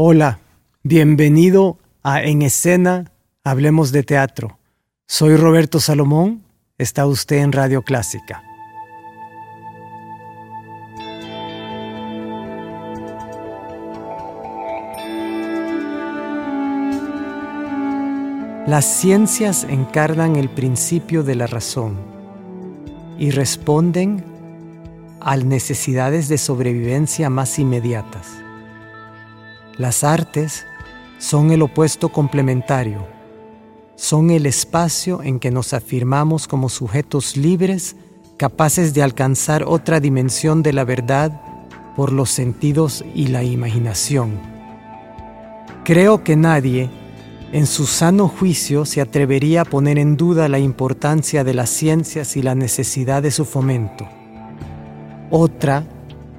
Hola, bienvenido a En Escena, Hablemos de Teatro. Soy Roberto Salomón, está usted en Radio Clásica. Las ciencias encarnan el principio de la razón y responden a necesidades de sobrevivencia más inmediatas. Las artes son el opuesto complementario, son el espacio en que nos afirmamos como sujetos libres, capaces de alcanzar otra dimensión de la verdad por los sentidos y la imaginación. Creo que nadie, en su sano juicio, se atrevería a poner en duda la importancia de las ciencias y la necesidad de su fomento. Otra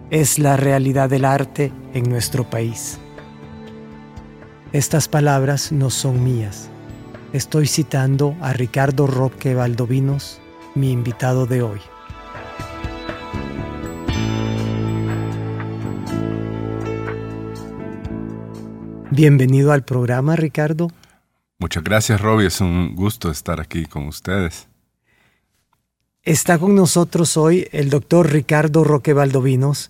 es la realidad del arte en nuestro país. Estas palabras no son mías. Estoy citando a Ricardo Roque Valdovinos, mi invitado de hoy. Bienvenido al programa, Ricardo. Muchas gracias, Robbie. Es un gusto estar aquí con ustedes. Está con nosotros hoy el doctor Ricardo Roque Valdovinos,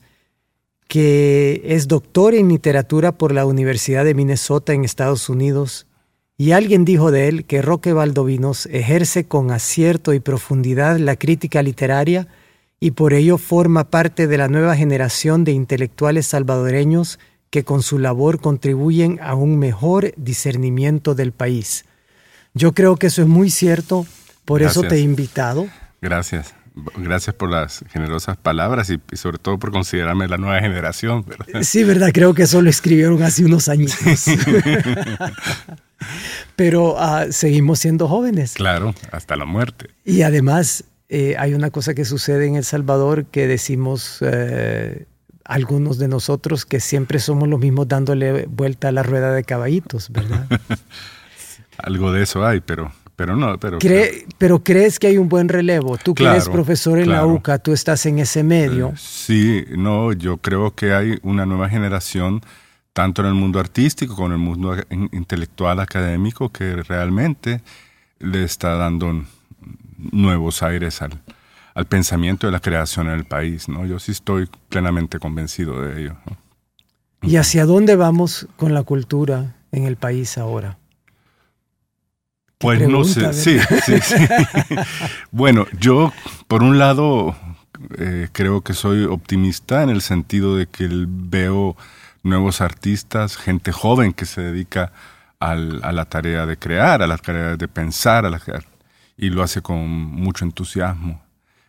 que es doctor en literatura por la Universidad de Minnesota en Estados Unidos, y alguien dijo de él que Roque Valdovinos ejerce con acierto y profundidad la crítica literaria y por ello forma parte de la nueva generación de intelectuales salvadoreños que con su labor contribuyen a un mejor discernimiento del país. Yo creo que eso es muy cierto, por eso te he invitado. Gracias. Gracias por las generosas palabras y, sobre todo por considerarme la nueva generación. Sí, verdad, creo que eso lo escribieron hace unos años. Pero ah, seguimos siendo jóvenes. Claro, hasta la muerte. Y además eh, hay una cosa que sucede en El Salvador que decimos eh, algunos de nosotros que siempre somos los mismos dándole vuelta a la rueda de caballitos, ¿verdad? Algo de eso hay, pero pero no, pero... pero crees que hay un buen relevo. Tú que eres profesor en la UCA, tú estás en ese medio. Eh, sí, no, yo creo que hay una nueva generación, tanto en el mundo artístico como en el mundo intelectual académico, que realmente le está dando nuevos aires al, al pensamiento de la creación en el país. ¿no? Yo sí estoy plenamente convencido de ello. ¿Y hacia dónde vamos con la cultura en el país ahora? Pues no sé, sí, sí, sí. bueno, yo por un lado eh, creo que soy optimista en el sentido de que veo nuevos artistas, gente joven que se dedica a la tarea de crear, a la tarea de pensar, a la, y lo hace con mucho entusiasmo,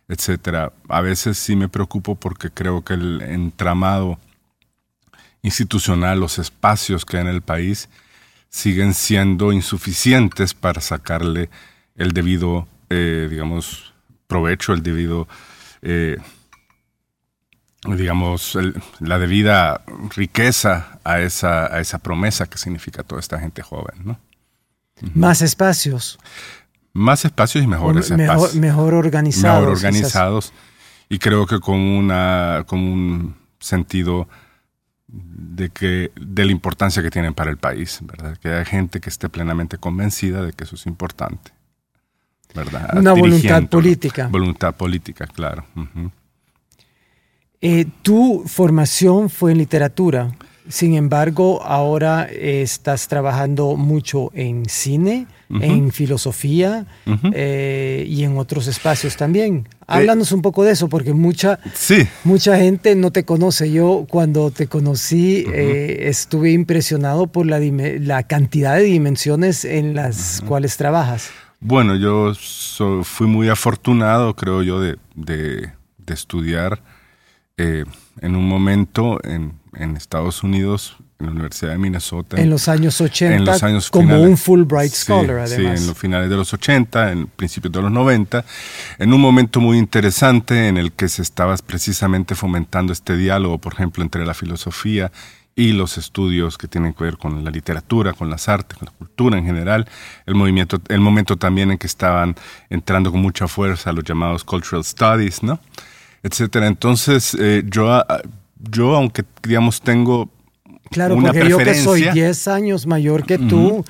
etcétera. A veces sí me preocupo porque creo que el entramado institucional, los espacios que hay en el país, siguen siendo insuficientes para sacarle el debido, eh, digamos, provecho, el debido, eh, digamos, la debida riqueza a esa, a esa promesa que significa toda esta gente joven, ¿no? Más espacios. Más espacios y mejores espacios. Mejor organizados. Mejor organizados. Y creo que con, una, con un sentido de, que, de la importancia que tienen para el país, ¿verdad? Que haya gente que esté plenamente convencida de que eso es importante, ¿verdad? Una voluntad política. Voluntad política, claro. Eh, ¿Tu formación fue en literatura? Sin embargo, ahora estás trabajando mucho en cine, en filosofía eh, y en otros espacios también. Eh, Háblanos un poco de eso, porque mucha, mucha gente no te conoce. Yo cuando te conocí eh, estuve impresionado por la, la, cantidad de dimensiones en las cuales trabajas. Bueno, yo fui muy afortunado, creo yo, de, de, de estudiar en un momento en en Estados Unidos, en la Universidad de Minnesota. En los años 80, como un Fulbright Scholar, además. Sí, en los finales de los 80, en principios de los 90, en un momento muy interesante en el que se estaba precisamente fomentando este diálogo, por ejemplo, entre la filosofía y los estudios que tienen que ver con la literatura, con las artes, con la cultura en general, el movimiento, el momento también en que estaban entrando con mucha fuerza los llamados cultural studies, ¿no? etcétera. Entonces, eh, yo ah, yo, aunque digamos tengo Claro, porque yo que soy 10 años mayor que tú,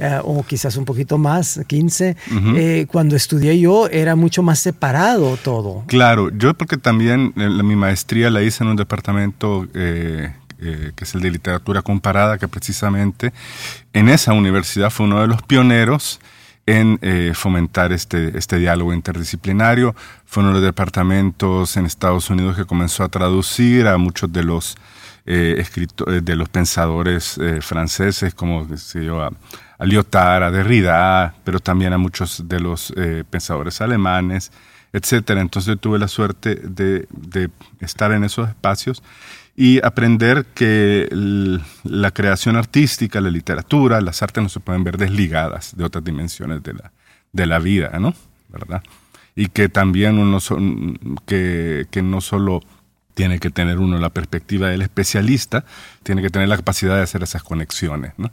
eh, o quizás un poquito más, 15, eh, cuando estudié yo era mucho más separado todo. Claro, yo porque también eh, mi maestría la hice en un departamento que es el de literatura comparada, que precisamente en esa universidad fue uno de los pioneros en eh, fomentar este, este diálogo interdisciplinario. Fue uno de los departamentos en Estados Unidos que comenzó a traducir a muchos de los, eh, escritores, de los pensadores eh, franceses, como yo, a, Lyotard, a Derrida, pero también a muchos de los pensadores alemanes, etcétera. Entonces tuve la suerte de, de estar en esos espacios y aprender que la creación artística, la literatura, las artes no se pueden ver desligadas de otras dimensiones de la, de la vida, ¿no? ¿Verdad? Y que también uno que, que no solo tiene que tener uno la perspectiva del especialista, tiene que tener la capacidad de hacer esas conexiones, ¿no?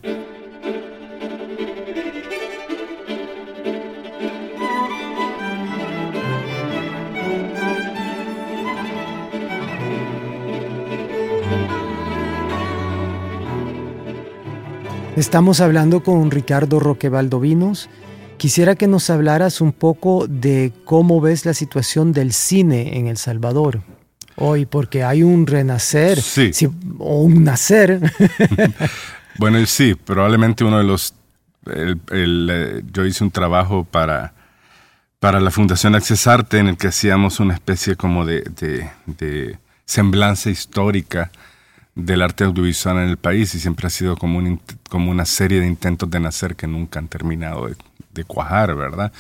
Estamos hablando con Ricardo Roque Valdovinos. Quisiera que nos hablaras un poco de cómo ves la situación del cine en El Salvador hoy, porque hay un renacer o un nacer. bueno, sí, probablemente uno de los... Eh, yo hice un trabajo para, para la Fundación Accesarte en el que hacíamos una especie como de, de semblanza histórica del arte audiovisual en el país y siempre ha sido como, un, como una serie de intentos de nacer que nunca han terminado de, cuajar, ¿verdad?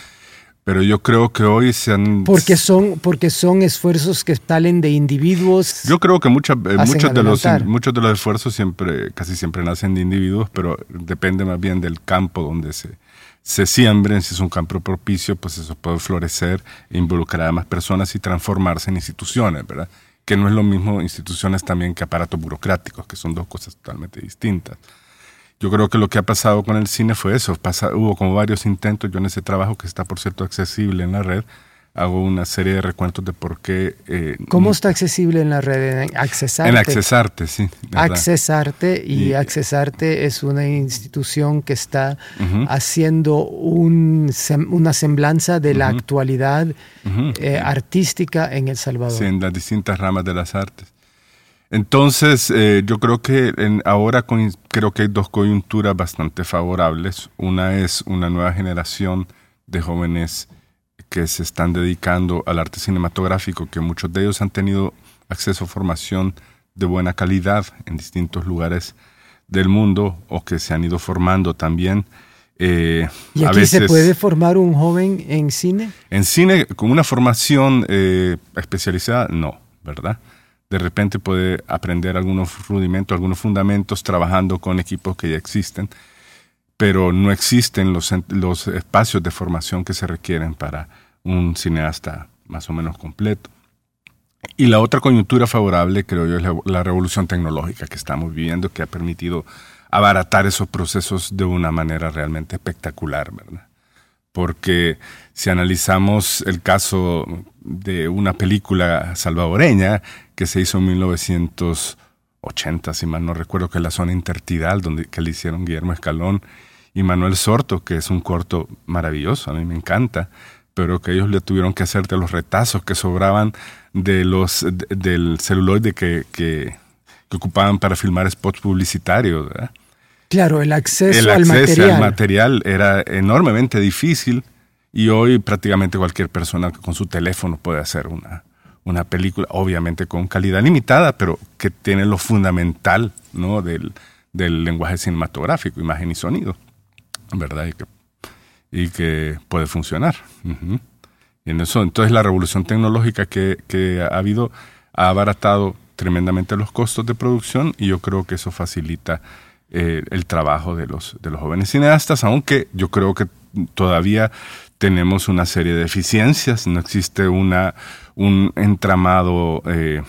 Pero yo creo que hoy se han... Porque son, porque son esfuerzos que salen de individuos. Yo creo que mucha, eh, muchos, de los, muchos de los esfuerzos siempre, casi siempre nacen de individuos, pero depende más bien del campo donde se, se siembren. Si es un campo propicio, pues eso puede florecer, e involucrar a más personas y transformarse en instituciones, ¿verdad? que no es lo mismo instituciones también que aparatos burocráticos, que son dos cosas totalmente distintas. Yo creo que lo que ha pasado con el cine fue eso. hubo como varios intentos. Yo en ese trabajo, que está por cierto accesible en la red, hago una serie de recuentos de por qué... Eh, ¿Cómo está accesible en la red? En Accesarte. En Accesarte, sí. Accesarte, y, Accesarte es una institución que está haciendo un, una semblanza de la actualidad eh, artística en El Salvador. Sí, en las distintas ramas de las artes. Entonces, eh, yo creo que en, ahora creo que hay dos coyunturas bastante favorables. Una es una nueva generación de jóvenes que se están dedicando al arte cinematográfico, que muchos de ellos han tenido acceso a formación de buena calidad en distintos lugares del mundo o que se han ido formando también. Eh, ¿Y aquí se puede formar un joven en cine? En cine, con una formación eh, especializada, no, ¿verdad? De repente puede aprender algunos rudimentos, algunos fundamentos trabajando con equipos que ya existen, pero no existen los, los espacios de formación que se requieren para un cineasta más o menos completo. Y la otra coyuntura favorable, creo yo, es la, revolución tecnológica que estamos viviendo, que ha permitido abaratar esos procesos de una manera realmente espectacular, ¿verdad? Porque si analizamos el caso de una película salvadoreña que se hizo en 1980, si mal no recuerdo, que es la zona intertidal, donde, que le hicieron Guillermo Escalón y Manuel Sorto, que es un corto maravilloso, a mí me encanta, pero que ellos le tuvieron que hacer de los retazos que sobraban de los, del celuloide que, que, que ocupaban para filmar spots publicitarios. Claro, el acceso, el al, material. al material era enormemente difícil y hoy prácticamente cualquier persona con su teléfono puede hacer una, una película, obviamente con calidad limitada, pero que tiene lo fundamental ¿no? del, del lenguaje cinematográfico, imagen y sonido, ¿verdad? Y que, y que puede funcionar. Y en eso, entonces la revolución tecnológica que, que ha habido ha abaratado tremendamente los costos de producción y yo creo que eso facilita eh, el trabajo de los, de los jóvenes cineastas, aunque yo creo que todavía tenemos una serie de deficiencias, no existe una, un entramado, eh,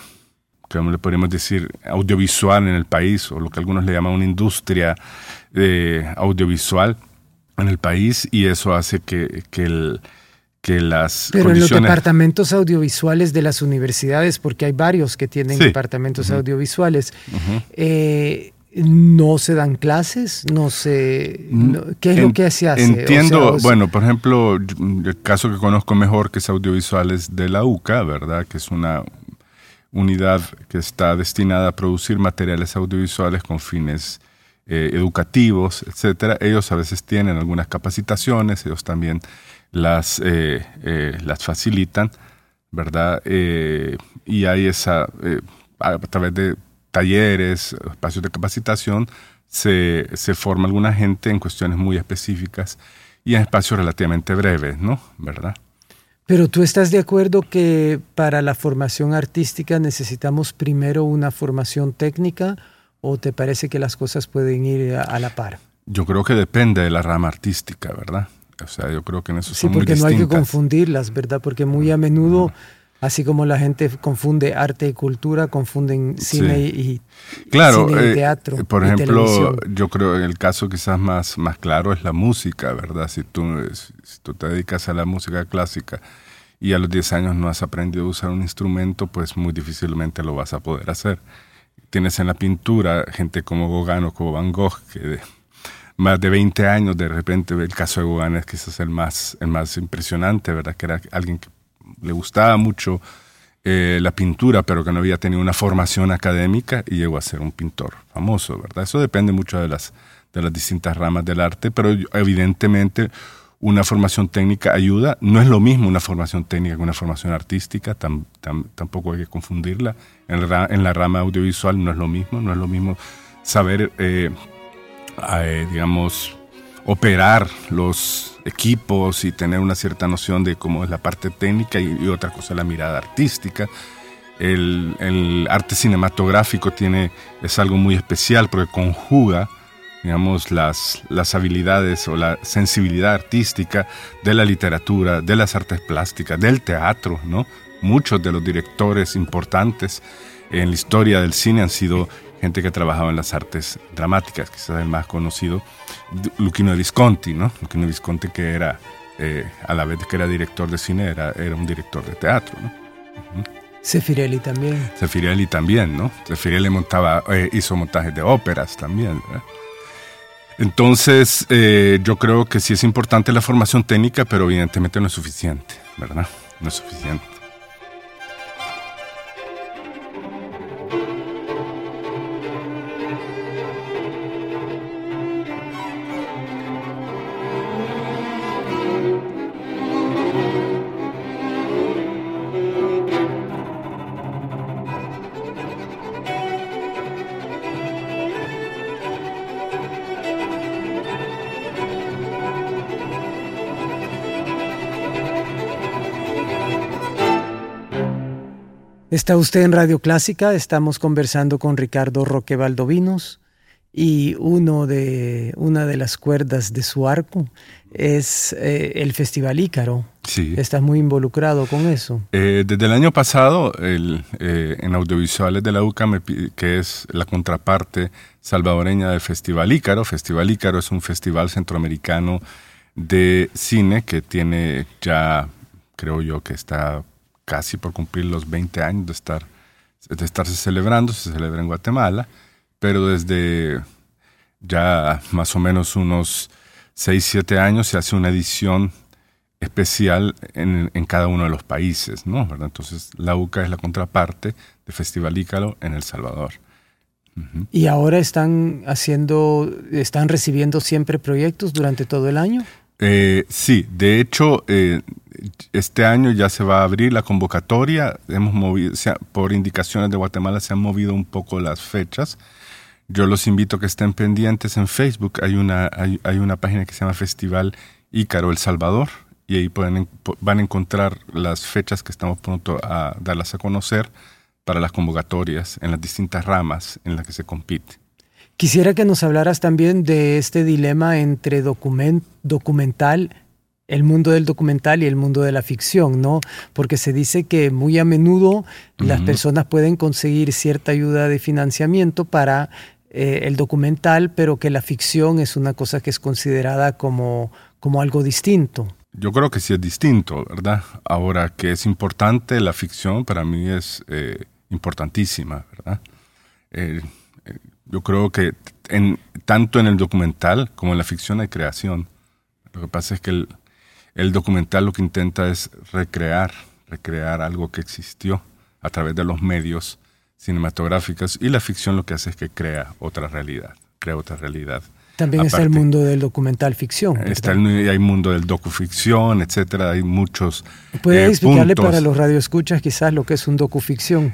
¿cómo le podríamos decir?, audiovisual en el país, o lo que algunos le llaman una industria eh, audiovisual en el país, y eso hace que, que, el, que las Pero en los departamentos audiovisuales de las universidades, porque hay varios que tienen Sí. departamentos audiovisuales, eh, no se dan clases, no se, no- ¿qué es lo Mm, que se hace? O Entiendo, sea, o sea, bueno, por ejemplo, el caso que conozco mejor que es audiovisuales de la UCA, ¿verdad? Que es una unidad que está destinada a producir materiales audiovisuales con fines eh, educativos, etcétera. Ellos a veces tienen algunas capacitaciones, ellos también las, eh, eh, las facilitan, ¿verdad? Y hay esa, a través de talleres, espacios de capacitación, se, se forma alguna gente en cuestiones muy específicas y en espacios relativamente breves, ¿no? ¿Verdad? Pero tú estás de acuerdo que para la formación artística necesitamos primero una formación técnica o te parece que las cosas pueden ir a, a la par? Yo creo que depende de la rama artística, ¿verdad? O sea, yo creo que en eso Sí, son muy porque no hay que distintas. confundirlas, ¿verdad? Porque muy a menudo, así como la gente confunde arte y cultura, confunden cine y, y- Claro, cine y eh, teatro. por y ejemplo, televisión. yo creo que el caso quizás más, más claro es la música, ¿verdad? Si tú, si tú te dedicas a la música clásica y a los 10 años no has aprendido a usar un instrumento, pues muy difícilmente lo vas a poder hacer. Tienes en la pintura gente como Gauguin o como Van Gogh, que de más de 20 años, de repente el caso de Gauguin es quizás el más, el más impresionante, ¿verdad? Que era alguien que le gustaba mucho eh, la pintura, pero que no había tenido una formación académica y llegó a ser un pintor famoso, ¿verdad? Eso depende mucho de las, de las distintas ramas del arte, pero evidentemente una formación técnica ayuda. No es lo mismo una formación técnica que una formación artística, tam- tam- tampoco hay que confundirla. En, la en la rama audiovisual no es lo mismo, no es lo mismo saber, eh, eh, digamos, operar los equipos y tener una cierta noción de cómo es la parte técnica y, otra cosa la mirada artística. El, el arte cinematográfico tiene, es algo muy especial porque conjuga digamos, las, las habilidades o la sensibilidad artística de la literatura, de las artes plásticas, del teatro, ¿no? Muchos de los directores importantes en la historia del cine han sido gente que trabajaba en las artes dramáticas, quizás el más conocido, Luchino de Visconti, ¿no? Luchino de Visconti que era, eh, a la vez que era director de cine, era, era un director de teatro, ¿no? Sefirelli también. Sefirelli también, ¿no? Sefirelli montaba, eh, hizo montajes de óperas también, ¿verdad? Entonces, eh, yo creo que sí es importante la formación técnica, pero evidentemente no es suficiente, ¿verdad? No es suficiente. Está usted en Radio Clásica, estamos conversando con Ricardo Roque Valdovinos y uno de, una de las cuerdas de su arco es eh, el Festival Ícaro. Sí. Estás muy involucrado con eso. Eh, desde el año pasado, el, eh, en audiovisuales de la UCA, me que es la contraparte salvadoreña del Festival Ícaro. Festival Ícaro es un festival centroamericano de cine que tiene ya, creo yo, que está casi por cumplir los 20 años de, estar, de estarse celebrando. Se celebra en Guatemala, pero desde ya más o menos unos 6, 7 años se hace una edición especial en, en cada uno de los países, ¿no? ¿Verdad? Entonces, la UCA es la contraparte del Festival Ícaro en El Salvador. ¿Y ahora están haciendo, están recibiendo siempre proyectos durante todo el año? Eh, sí, de hecho, eh, este año ya se va a abrir la convocatoria. Hemos movido, por indicaciones de Guatemala se han movido un poco las fechas. Yo los invito a que estén pendientes en Facebook. Hay una, hay, una página que se llama Festival Ícaro El Salvador y ahí pueden, van a encontrar las fechas que estamos pronto a darlas a conocer para las convocatorias en las distintas ramas en las que se compite. Quisiera que nos hablaras también de este dilema entre documental, el mundo del documental y el mundo de la ficción, ¿no? Porque se dice que muy a menudo las personas pueden conseguir cierta ayuda de financiamiento para eh, el documental, pero que la ficción es una cosa que es considerada como, como algo distinto. Yo creo que sí es distinto, ¿verdad? Ahora que es importante, la ficción para mí es eh, importantísima, ¿verdad? Eh, yo creo que en, tanto en el documental como en la ficción hay creación. Lo que pasa es que el, el documental lo que intenta es recrear, recrear algo que existió a través de los medios cinematográficos y la ficción lo que hace es que crea otra realidad, crea otra realidad. También está el mundo del documental ficción. Está el, hay mundo del docuficción, etcétera. Hay muchos. ¿Puede eh, explicarle para los radioescuchas quizás lo que es un docuficción?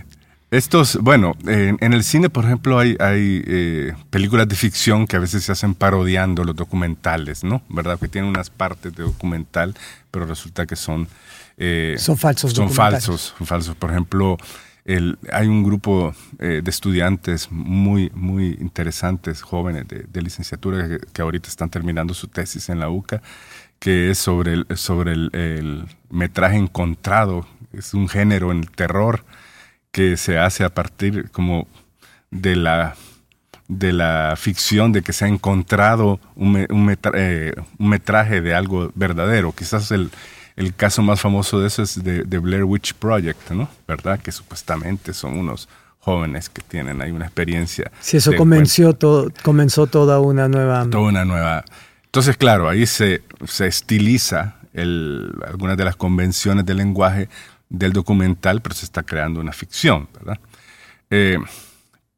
Estos, bueno, en, el cine, por ejemplo, hay, hay eh, películas de ficción que a veces se hacen parodiando los documentales, ¿no? ¿Verdad? Que tienen unas partes de documental, pero resulta que son... Eh, son falsos. Son falsos, son falsos. Por ejemplo, el, hay un grupo eh, de estudiantes muy, muy interesantes, jóvenes de, licenciatura, que, ahorita están terminando su tesis en la UCA, que es sobre el, sobre el, el metraje encontrado. Es un género en el terror que se hace a partir como de la, de la ficción de que se ha encontrado un, un, eh, metraje de algo verdadero. Quizás el, el, caso más famoso de eso es de, Blair Witch Project, ¿no? ¿Verdad? Que supuestamente son unos jóvenes que tienen ahí una experiencia. Sí, eso comenzó, todo, comenzó toda una nueva... Toda una nueva... Entonces, claro, ahí se, se estiliza el, algunas de las convenciones del lenguaje del documental, pero se está creando una ficción, ¿verdad? Eh,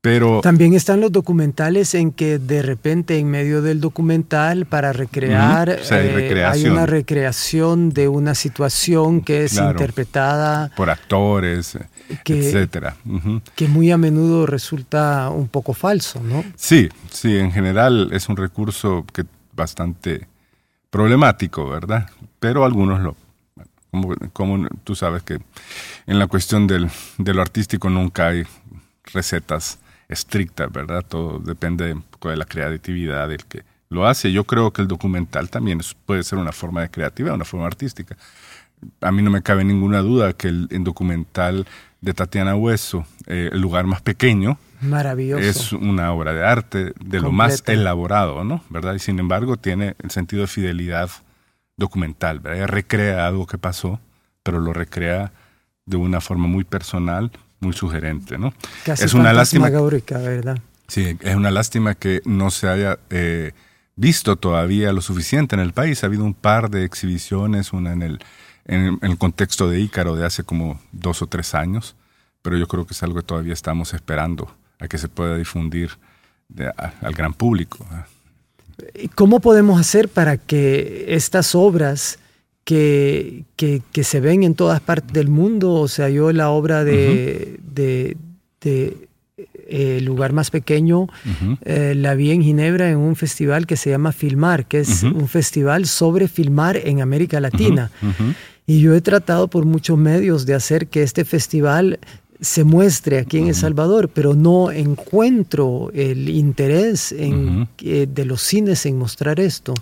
pero también están los documentales en que de repente en medio del documental para recrear eh, hay, una recreación de una situación que es interpretada por actores, etcétera. Que muy a menudo resulta un poco falso, ¿no? Sí, sí, en general es un recurso que bastante problemático, ¿verdad? Pero algunos lo como, tú sabes que en la cuestión del, de lo artístico nunca hay recetas estrictas, ¿verdad? Todo depende un poco de la creatividad del que lo hace. Yo creo que el documental también puede ser una forma de creatividad, una forma artística. A mí no me cabe ninguna duda que el, documental de Tatiana Hueso, eh, El lugar más pequeño, Maravilloso. Es una obra de arte de lo más elaborado, ¿no? ¿Verdad? Y sin embargo tiene el sentido de fidelidad documental, ¿verdad? recrea algo que pasó, pero lo recrea de una forma muy personal, muy sugerente, ¿no? es una lástima, ¿verdad? Sí, es una lástima que no se haya eh, visto todavía lo suficiente en el país. Ha habido un par de exhibiciones, una en el, en, el contexto de Ícaro de hace como dos o tres años, pero yo creo que es algo que todavía estamos esperando a que se pueda difundir al gran público. ¿Cómo podemos hacer para que estas obras que, que, se ven en todas partes del mundo, o sea, yo la obra de, de, eh, El lugar más pequeño eh, la vi en Ginebra en un festival que se llama Filmar, que es un festival sobre filmar en América Latina. Y yo he tratado por muchos medios de hacer que este festival se muestre aquí en El Salvador, pero no encuentro el interés en, de los cines en mostrar esto.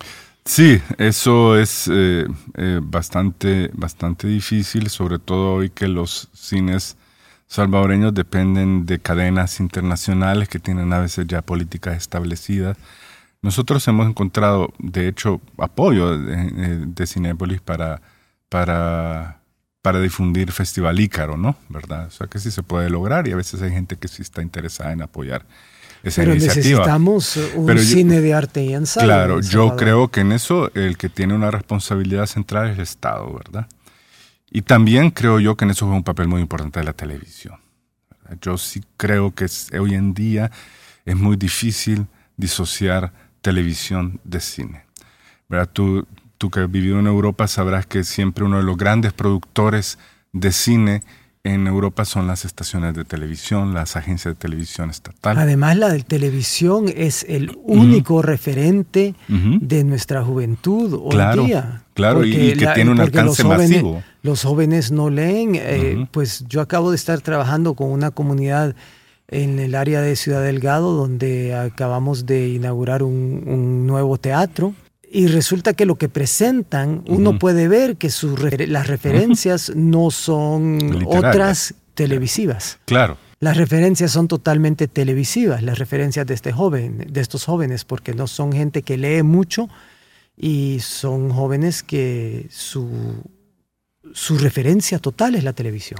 Sí, eso es eh, eh, bastante, bastante difícil, sobre todo hoy que los cines salvadoreños dependen de cadenas internacionales que tienen a veces ya políticas establecidas. Nosotros hemos encontrado, de hecho, apoyo de, de Cinépolis para, para para difundir Festival Ícaro, ¿no? ¿Verdad? O sea que sí se puede lograr y a veces hay gente que sí está interesada en apoyar esa Pero iniciativa. necesitamos un cine de arte y ensayo. Claro, yo creo que en eso el que tiene una responsabilidad central es el Estado, ¿verdad? Y también creo yo que en eso juega un papel muy importante de la televisión. Yo sí creo que hoy en día es muy difícil disociar televisión de cine. ¿Verdad? Tú, tú que has vivido en Europa sabrás que siempre uno de los grandes productores de cine en Europa son las estaciones de televisión, las agencias de televisión estatal. Además, la de televisión es el único referente de nuestra juventud hoy día. Claro, y, que tiene un alcance masivo. Los jóvenes no leen. Eh, pues yo acabo de estar trabajando con una comunidad en el área de Ciudad Delgado, donde acabamos de inaugurar un nuevo teatro y resulta que lo que presentan, uno puede ver que sus las referencias no son otras televisivas. Claro. Las referencias son totalmente televisivas, las referencias de este joven, de estos jóvenes, porque no son gente que lee mucho y son jóvenes que su, su referencia total es la televisión.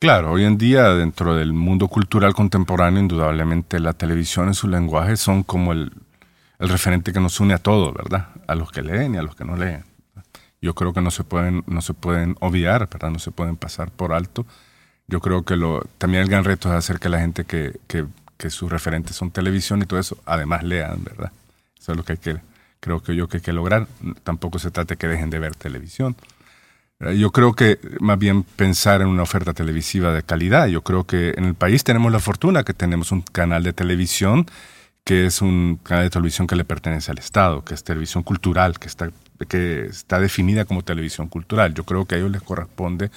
Claro, hoy en día dentro del mundo cultural contemporáneo, indudablemente la televisión y su lenguaje son como el, el referente que nos une a todos, ¿verdad? A los que leen y a los que no leen. Yo creo que no se pueden, no se pueden obviar, ¿verdad? No se pueden pasar por alto. Yo creo que lo, también el gran reto es hacer que la gente que, que, que sus referentes son televisión y todo eso, además lean, ¿verdad? Eso es lo que hay que, creo que yo que hay que lograr. Tampoco se trata de que dejen de ver televisión. Yo creo que más bien pensar en una oferta televisiva de calidad. Yo creo que en el país tenemos la fortuna que tenemos un canal de televisión que es un canal de televisión que le pertenece al Estado, que es televisión cultural, que está, que está definida como televisión cultural. Yo creo que a ellos les corresponde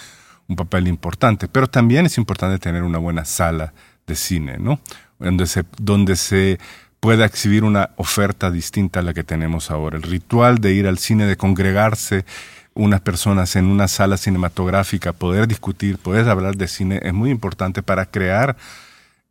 un papel importante, pero también es importante tener una buena sala de cine, ¿no? Donde se, donde se pueda exhibir una oferta distinta a la que tenemos ahora. El ritual de ir al cine, de congregarse unas personas en una sala cinematográfica, poder discutir, poder hablar de cine, es muy importante para crear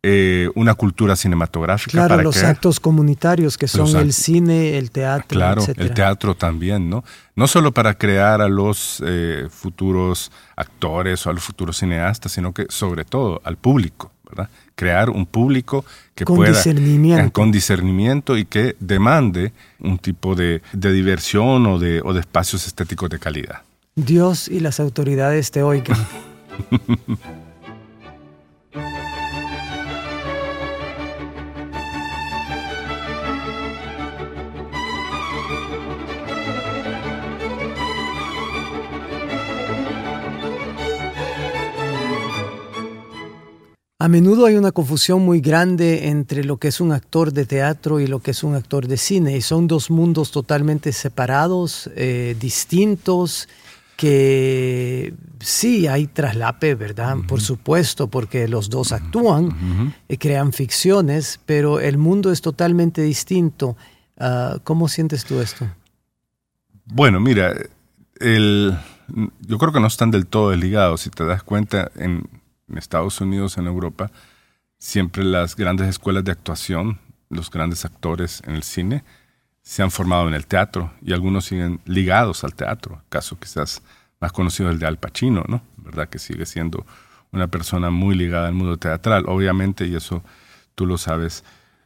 eh, una cultura cinematográfica. Claro, para los actos comunitarios que son el cine, el teatro. Claro, el teatro también, ¿no? No solo para crear a los eh, futuros actores o a los futuros cineastas, sino que sobre todo al público, ¿verdad? Crear un público que con pueda... Discernimiento. Con discernimiento y que demande un tipo de, de diversión o de, o de espacios estéticos de calidad. Dios y las autoridades te oigan. A menudo hay una confusión muy grande entre lo que es un actor de teatro y lo que es un actor de cine, y son dos mundos totalmente separados, eh, distintos, que sí hay traslape, ¿verdad? Por supuesto, porque los dos actúan, y crean ficciones, pero el mundo es totalmente distinto. Ah, ¿Cómo sientes tú esto? Bueno, mira, el, yo creo que no están del todo desligados. Si te das cuenta, en, en Estados Unidos, en Europa, siempre las grandes escuelas de actuación, los grandes actores en el cine, se han formado en el teatro y algunos siguen ligados al teatro. Caso quizás más conocido el de Al Pacino, ¿no? ¿Verdad? Que sigue siendo una persona muy ligada al mundo teatral. Obviamente, y eso tú lo sabes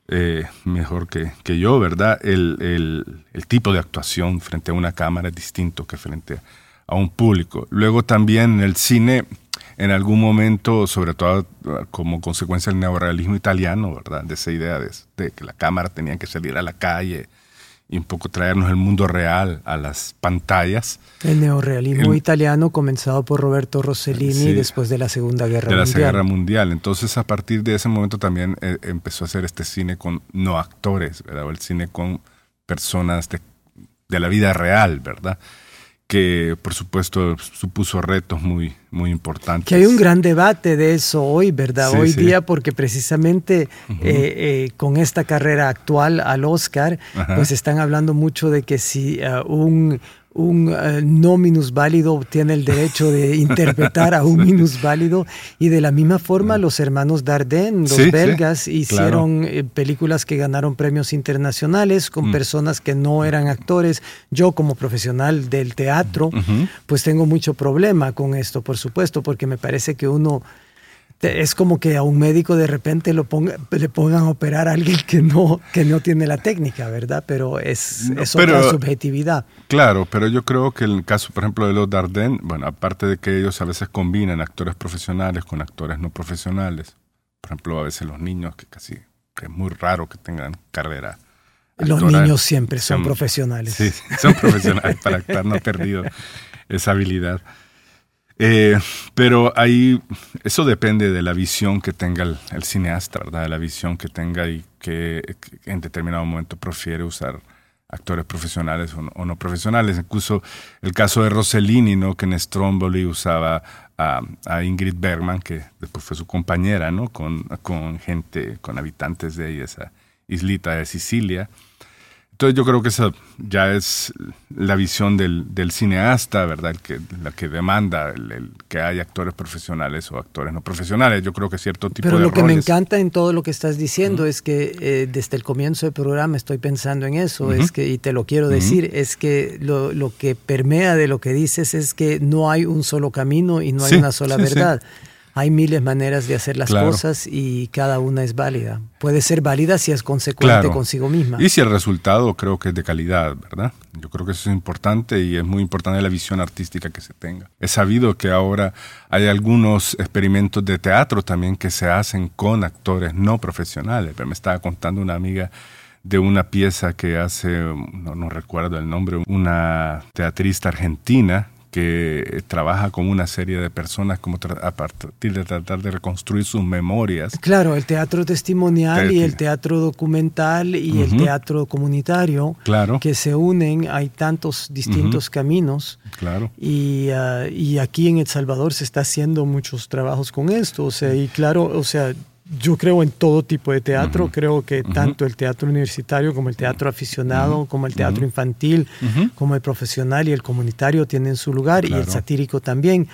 eh, mejor que, que, yo, ¿verdad? El, el, el, tipo de actuación frente a una cámara es distinto que frente a un público. Luego también en el cine en algún momento, sobre todo como consecuencia del neorealismo italiano, ¿verdad? De esa idea de, que la cámara tenía que salir a la calle y un poco traernos el mundo real a las pantallas. El neorealismo italiano comenzado por Roberto Rossellini después de la Segunda Guerra Mundial. De la Segunda Guerra Mundial. Entonces, a partir de ese momento también eh, empezó a hacer este cine con no actores, ¿verdad? O el cine con personas de, de la vida real, ¿verdad? Que por supuesto supuso retos muy, muy importantes. Que hay un gran debate de eso hoy, ¿verdad? hoy día, porque precisamente eh, eh, con esta carrera actual al Oscar, pues están hablando mucho de que si uh, un un uh, no minusválido tiene el derecho de interpretar a un minusválido y de la misma forma los hermanos Dardenne, los belgas, hicieron eh, películas que ganaron premios internacionales con mm. personas que no eran actores. Yo como profesional del teatro, pues tengo mucho problema con esto, por supuesto, porque me parece que uno es como que a un médico de repente lo ponga, le pongan a operar a alguien que no, que no tiene la técnica, ¿verdad? Pero es, es otra subjetividad. Claro, pero yo creo que en el caso, por ejemplo, de los Dardenne, bueno, aparte de que ellos a veces combinan actores profesionales con actores no profesionales, por ejemplo, a veces los niños que casi que es muy raro que tengan carrera. Los niños siempre son, profesionales. Sí, son profesionales para actuar, no perdido esa habilidad. Eh, pero ahí, eso depende de la visión que tenga el, cineasta, ¿verdad? De la visión que tenga y que, en determinado momento prefiere usar actores profesionales o no, profesionales. Incluso el caso de Rossellini, ¿no? Que en Stromboli usaba a, Ingrid Bergman, que después fue su compañera, ¿no? Con, con gente, con habitantes de esa islita de Sicilia. Entonces yo creo que esa ya es la visión del, cineasta, ¿verdad? Que, la que demanda el, que haya actores profesionales o actores no profesionales. Yo creo que cierto tipo Pero de lo que me encanta en todo lo que estás diciendo es que eh, desde el comienzo del programa estoy pensando en eso, es que, y te lo quiero decir, es que lo, lo, que permea de lo que dices es que no hay un solo camino y no hay una sola verdad hay miles de maneras de hacer las cosas y cada una es válida. Puede ser válida si es consecuente consigo misma. Y si el resultado creo que es de calidad, ¿verdad? Yo creo que eso es importante y es muy importante la visión artística que se tenga. He sabido que ahora hay algunos experimentos de teatro también que se hacen con actores no profesionales. Pero me estaba contando una amiga de una pieza que hace, no, no recuerdo el nombre, una teatrista argentina que trabaja con una serie de personas como a partir de tratar de reconstruir sus memorias. Claro, el teatro testimonial y el teatro documental y el teatro comunitario claro. que se unen, hay tantos distintos caminos. Claro. Y, ah, y, aquí en El Salvador se está haciendo muchos trabajos con esto, o sea, y claro, o sea, yo creo en todo tipo de teatro, creo que tanto el teatro universitario como el teatro aficionado, como el teatro infantil, como el profesional y el comunitario tienen su lugar y el satírico también.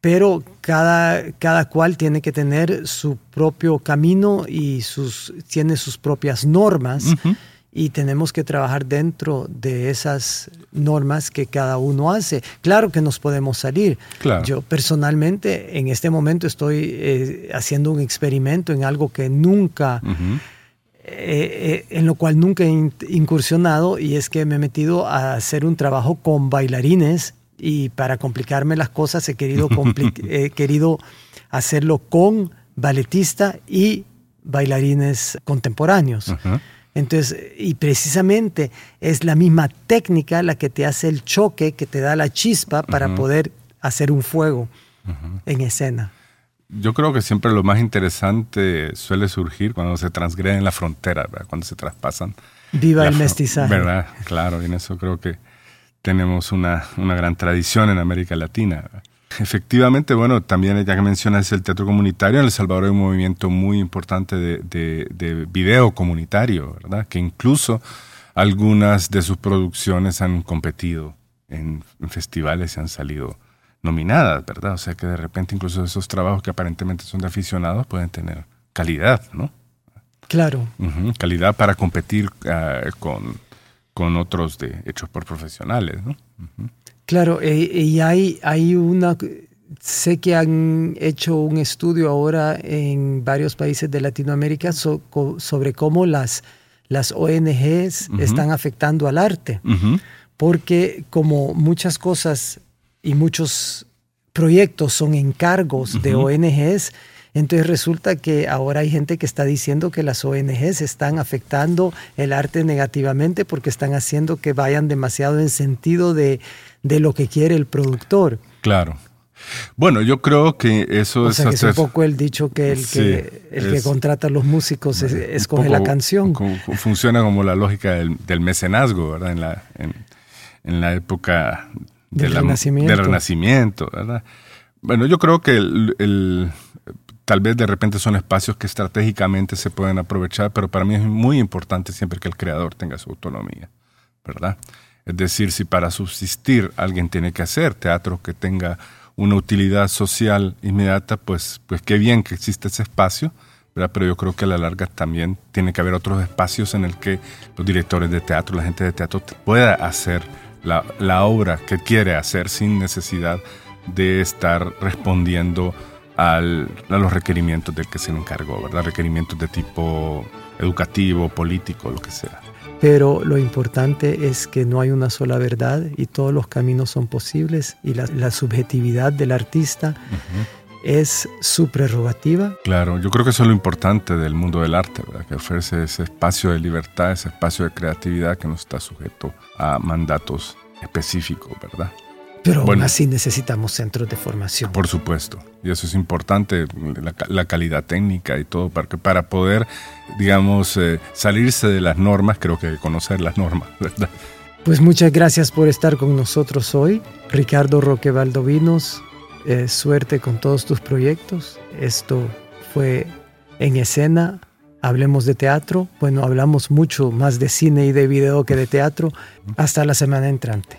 Pero cada, cada cual tiene que tener su propio camino y sus, tiene sus propias normas y tenemos que trabajar dentro de esas normas que cada uno hace. Claro que nos podemos salir. Yo personalmente en este momento estoy eh, haciendo un experimento en algo que nunca, eh, eh, en lo cual nunca he incursionado y es que me he metido a hacer un trabajo con bailarines y para complicarme las cosas he querido, he querido hacerlo con balletista y bailarines contemporáneos. Entonces, y precisamente es la misma técnica la que te hace el choque, que te da la chispa para poder hacer un fuego en escena. Yo creo que siempre lo más interesante suele surgir cuando se transgreden la frontera, cuando se traspasan. Viva el mestizaje. ¿Verdad? Claro, y en eso creo que tenemos una, una gran tradición en América Latina. Efectivamente, bueno, también ya que mencionas el teatro comunitario, en El Salvador hay un movimiento muy importante de, de, video comunitario, ¿verdad? Que incluso algunas de sus producciones han competido en, festivales y han salido nominadas, ¿verdad? O sea que de repente incluso esos trabajos que aparentemente son de aficionados pueden tener calidad, ¿no? Claro. calidad para competir ah, con, con, otros de, hechos por profesionales, ¿no? Claro, eh, y hay, hay una... Sé que han hecho un estudio ahora en varios países de Latinoamérica sobre cómo las, las ONGs están afectando al arte. Porque como muchas cosas y muchos proyectos son encargos de ONGs, entonces resulta que ahora hay gente que está diciendo que las ONGs están afectando el arte negativamente porque están haciendo que vayan demasiado en sentido de, de lo que quiere el productor. Claro. Bueno, yo creo que eso es... es un poco el dicho que el, que, el que contrata a los músicos escoge la canción. funciona como la lógica del, mecenazgo, ¿verdad? En la, en, la época del, renacimiento. del renacimiento, ¿verdad? Bueno, yo creo que el, tal vez de repente son espacios que estratégicamente se pueden aprovechar, pero para mí es muy importante siempre que el creador tenga su autonomía, ¿verdad? Es decir, si para subsistir alguien tiene que hacer teatro que tenga una utilidad social inmediata, pues, pues qué bien que existe ese espacio, ¿verdad? pero yo creo que a la larga también tiene que haber otros espacios en el que los directores de teatro, la gente de teatro pueda hacer la, la obra que quiere hacer sin necesidad de estar respondiendo al, a los requerimientos del que se le encargó, ¿verdad? Requerimientos de tipo educativo, político, lo que sea pero lo importante es que no hay una sola verdad y todos los caminos son posibles y la, subjetividad del artista es su prerrogativa. Claro, yo creo que eso es lo importante del mundo del arte, ¿verdad? que ofrece ese espacio de libertad, ese espacio de creatividad que no está sujeto a mandatos específicos, ¿verdad? Pero aún así necesitamos centros de formación. Por supuesto, y eso es importante, la, calidad técnica y todo, para, que, para poder, digamos, eh, salirse de las normas, creo que conocer las normas, ¿verdad? Pues muchas gracias por estar con nosotros hoy. Ricardo Roque Valdovinos, eh, suerte con todos tus proyectos. Esto fue en escena. Hablemos de teatro. Bueno, hablamos mucho más de cine y de video que de teatro. Hasta la semana entrante.